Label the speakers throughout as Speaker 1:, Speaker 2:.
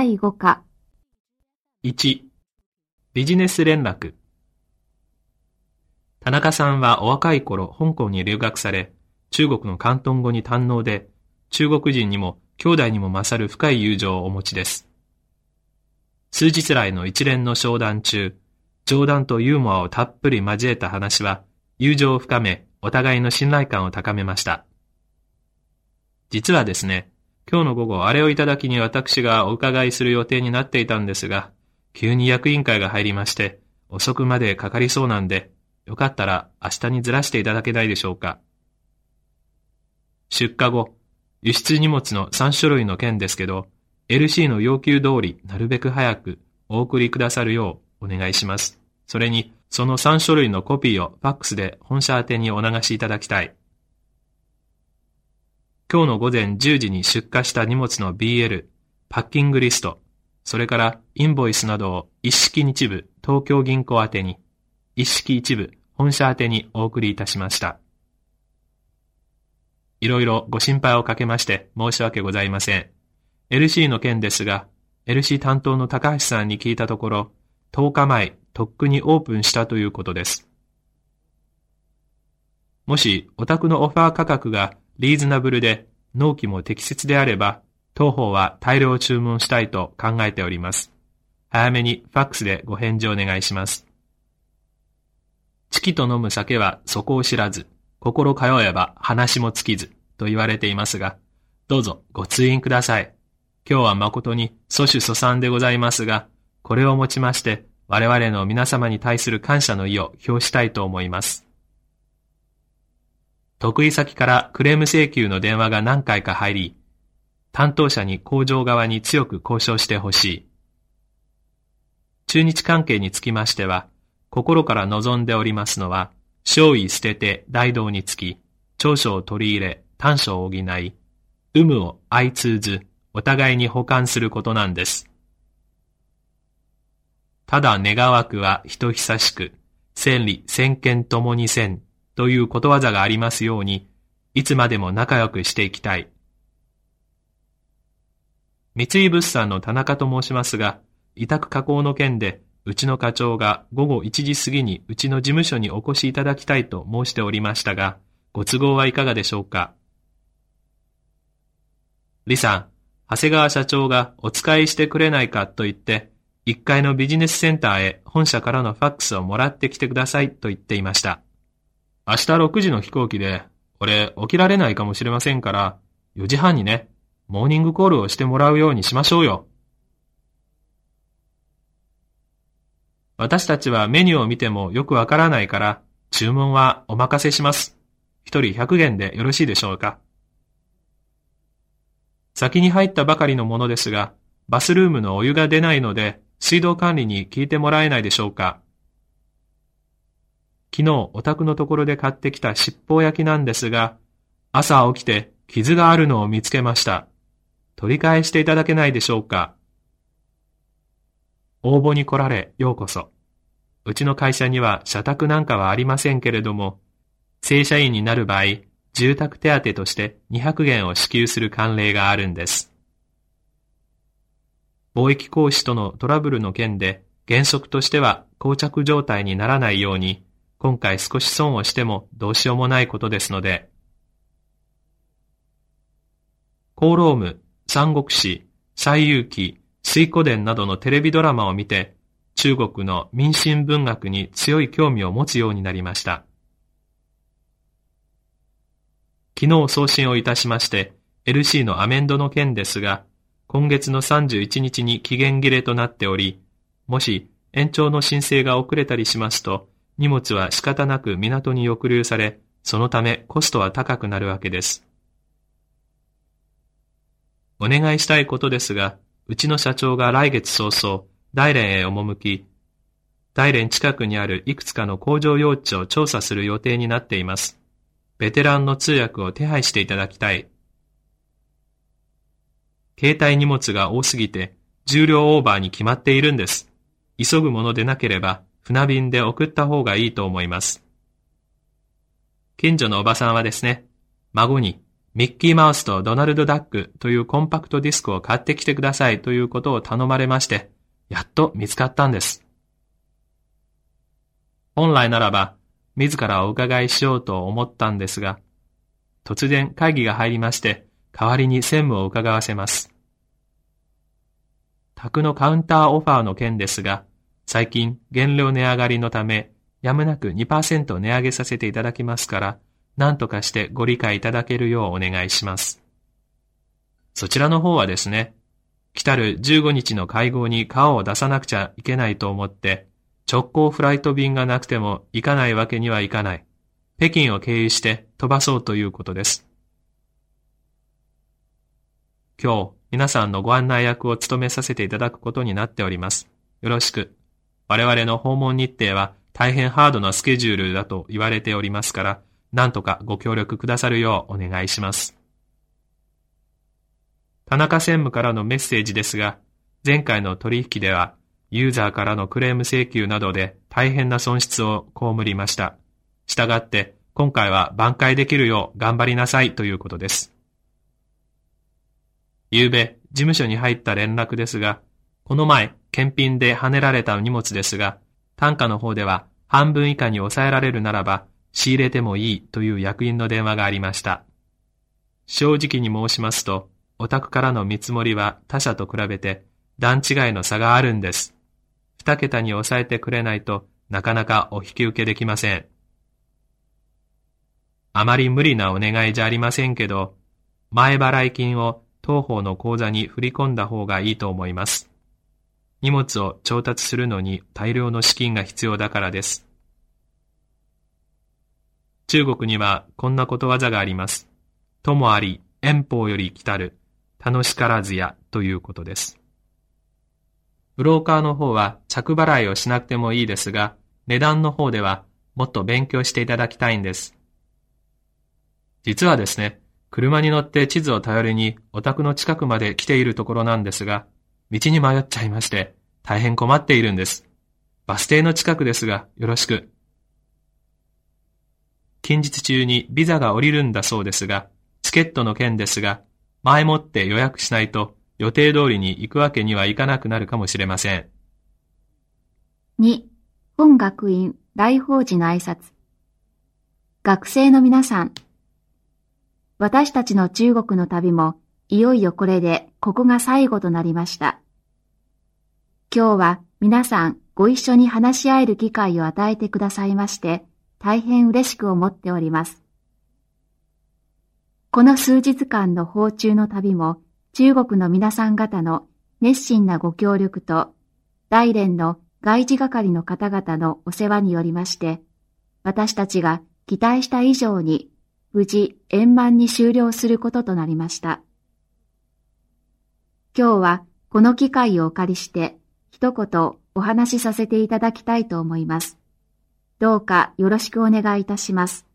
Speaker 1: 第5課。
Speaker 2: 1、ビジネス連絡。田中さんはお若い頃香港に留学され、中国の広東語に堪能で、中国人にも兄弟にも勝る深い友情をお持ちです。数日来の一連の商談中、冗談とユーモアをたっぷり交えた話は、友情を深め、お互いの信頼感を高めました。実はですね、今日の午後あれをいただきに私がお伺いする予定になっていたんですが、急に役員会が入りまして、遅くまでかかりそうなんで、よかったら明日にずらしていただけないでしょうか。出荷後、輸出荷物の3種類の件ですけど、LC の要求通りなるべく早くお送りくださるようお願いします。それに、その3種類のコピーをファックスで本社宛にお流しいただきたい。今日の午前10時に出荷した荷物の BL、パッキングリスト、それからインボイスなどを一式日部東京銀行宛てに、一式一部本社宛てにお送りいたしました。いろいろご心配をかけまして申し訳ございません。LC の件ですが、LC 担当の高橋さんに聞いたところ、10日前、とっくにオープンしたということです。もし、お宅のオファー価格がリーズナブルで納期も適切であれば、当方は大量注文したいと考えております。早めにファックスでご返事をお願いします。チキと飲む酒は底を知らず、心通えば話も尽きずと言われていますが、どうぞご通院ください。今日は誠に祖主祖産でございますが、これをもちまして我々の皆様に対する感謝の意を表したいと思います。得意先からクレーム請求の電話が何回か入り、担当者に工場側に強く交渉してほしい。中日関係につきましては、心から望んでおりますのは、勝意捨てて大道につき、長所を取り入れ、短所を補い、有無を相通ず、お互いに補完することなんです。ただ願わくは人久しく、千里千件ともにせんということわざがありますように、いつまでも仲良くしていきたい。三井物産の田中と申しますが、委託加工の件で、うちの課長が午後1時過ぎにうちの事務所にお越しいただきたいと申しておりましたが、ご都合はいかがでしょうか？李さん、長谷川社長がお使いしてくれないかと言って、1階のビジネスセンターへ本社からのファックスをもらってきてくださいと言っていました。明日6時の飛行機で、俺起きられないかもしれませんから、4時半にね、モーニングコールをしてもらうようにしましょうよ。私たちはメニューを見てもよくわからないから、注文はお任せします。一人100元でよろしいでしょうか。先に入ったばかりのものですが、バスルームのお湯が出ないので、水道管理に聞いてもらえないでしょうか。昨日お宅のところで買ってきた七宝焼きなんですが、朝起きて傷があるのを見つけました。取り返していただけないでしょうか。応募に来られ、ようこそ。うちの会社には社宅なんかはありませんけれども、正社員になる場合、住宅手当として200元を支給する慣例があるんです。貿易行使とのトラブルの件で原則としては膠着状態にならないように今回少し損をしてもどうしようもないことですので、コーローム、三国志、西遊記、水古伝などのテレビドラマを見て、中国の民進文学に強い興味を持つようになりました。昨日送信をいたしまして、LC のアメンドの件ですが、今月の31日に期限切れとなっており、もし延長の申請が遅れたりしますと、荷物は仕方なく港に抑留され、そのためコストは高くなるわけです。お願いしたいことですが、うちの社長が来月早々、大連へ赴き、大連近くにあるいくつかの工場用地を調査する予定になっています。ベテランの通訳を手配していただきたい。携帯荷物が多すぎて、重量オーバーに決まっているんです。急ぐものでなければ、船便で送った方がいいと思います。近所のおばさんはですね、孫にミッキーマウスとドナルド・ダックというコンパクトディスクを買ってきてくださいということを頼まれまして、やっと見つかったんです。本来ならば、自らお伺いしようと思ったんですが、突然会議が入りまして、代わりに専務を伺わせます。宅のカウンターオファーの件ですが、最近原料値上がりのため、やむなく2%値上げさせていただきますから、何とかしてご理解いただけるようお願いします。そちらの方はですね、来たる15日の会合に顔を出さなくちゃいけないと思って、直行フライト便がなくても行かないわけにはいかない。北京を経由して飛ばそうということです。今日、皆さんのご案内役を務めさせていただくことになっております。よろしく。我々の訪問日程は大変ハードなスケジュールだと言われておりますから、何とかご協力くださるようお願いします。田中専務からのメッセージですが、前回の取引では、ユーザーからのクレーム請求などで大変な損失を被りました。したがって、今回は挽回できるよう頑張りなさいということです。昨べ、事務所に入った連絡ですが、この前、検品で跳ねられた荷物ですが、単価の方では半分以下に抑えられるならば、仕入れてもいいという役員の電話がありました。正直に申しますと、お宅からの見積もりは他社と比べて段違いの差があるんです。二桁に抑えてくれないとなかなかお引き受けできません。あまり無理なお願いじゃありませんけど、前払い金を当方の口座に振り込んだ方がいいと思います。荷物を調達するのに大量の資金が必要だからです。中国にはこんなことわざがあります。ともあり、遠方より来たる。楽しからずやということです。ブローカーの方は着払いをしなくてもいいですが、値段の方ではもっと勉強していただきたいんです。実はですね、車に乗って地図を頼りにお宅の近くまで来ているところなんですが、道に迷っちゃいまして、大変困っているんです。バス停の近くですが、よろしく。近日中にビザが降りるんだそうですが、チケットの件ですが、前もって予約しないと予定通りに行くわけにはいかなくなるかもしれません。
Speaker 1: 2. 本学院来訪時の挨拶。学生の皆さん。私たちの中国の旅も、いよいよこれでここが最後となりました。今日は皆さんご一緒に話し合える機会を与えてくださいまして、大変嬉しく思っております。この数日間の訪中の旅も中国の皆さん方の熱心なご協力と大連の外事係の方々のお世話によりまして、私たちが期待した以上に無事円満に終了することとなりました。今日はこの機会をお借りして一言お話しさせていただきたいと思います。どうかよろしくお願いいたします。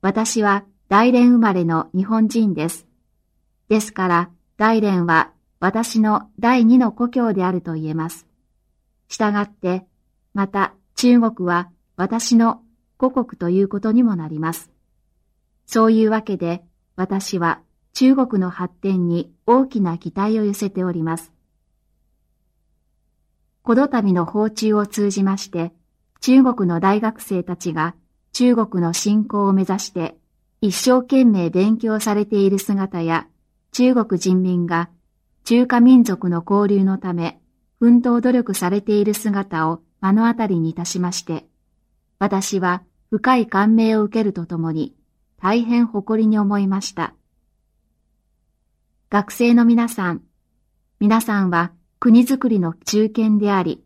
Speaker 1: 私は大連生まれの日本人です。ですから、大連は私の第二の故郷であると言えます。したがって、また中国は私の故国ということにもなります。そういうわけで、私は中国の発展に大きな期待を寄せております。この度の訪中を通じまして、中国の大学生たちが中国の振興を目指して一生懸命勉強されている姿や、中国人民が中華民族の交流のため、奮闘努力されている姿を目の当たりにいたしまして、私は深い感銘を受けるとともに、大変誇りに思いました。学生の皆さん、皆さんは国づくりの中堅であり、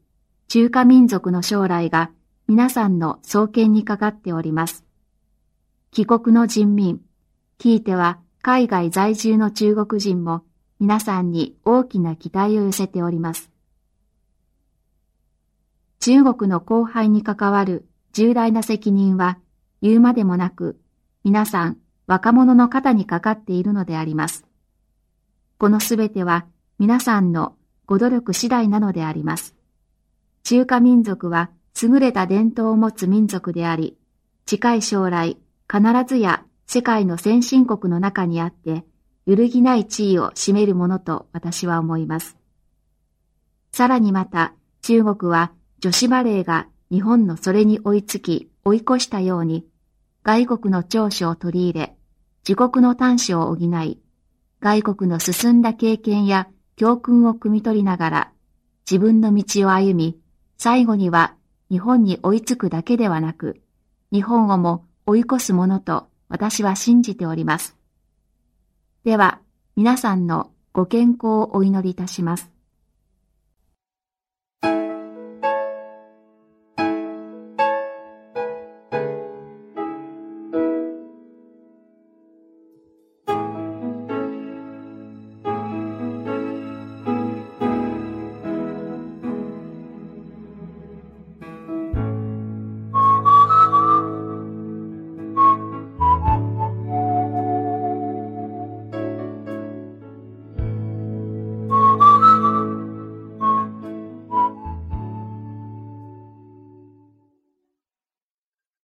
Speaker 1: 中華民族の将来が皆さんの創建にかかっております。帰国の人民、ひいては海外在住の中国人も皆さんに大きな期待を寄せております。中国の後輩に関わる重大な責任は言うまでもなく、皆さん若者の肩にかかっているのであります。このすべては皆さんのご努力次第なのであります。中華民族は優れた伝統を持つ民族であり、近い将来、必ずや世界の先進国の中にあって揺るぎない地位を占めるものと私は思います。さらにまた中国は女子バレーが日本のそれに追いつき追い越したように外国の長所を取り入れ自国の短所を補い外国の進んだ経験や教訓を汲み取りながら自分の道を歩み最後には日本に追いつくだけではなく日本をも追い越すものと私は信じております。では、皆さんのご健康をお祈りいたします。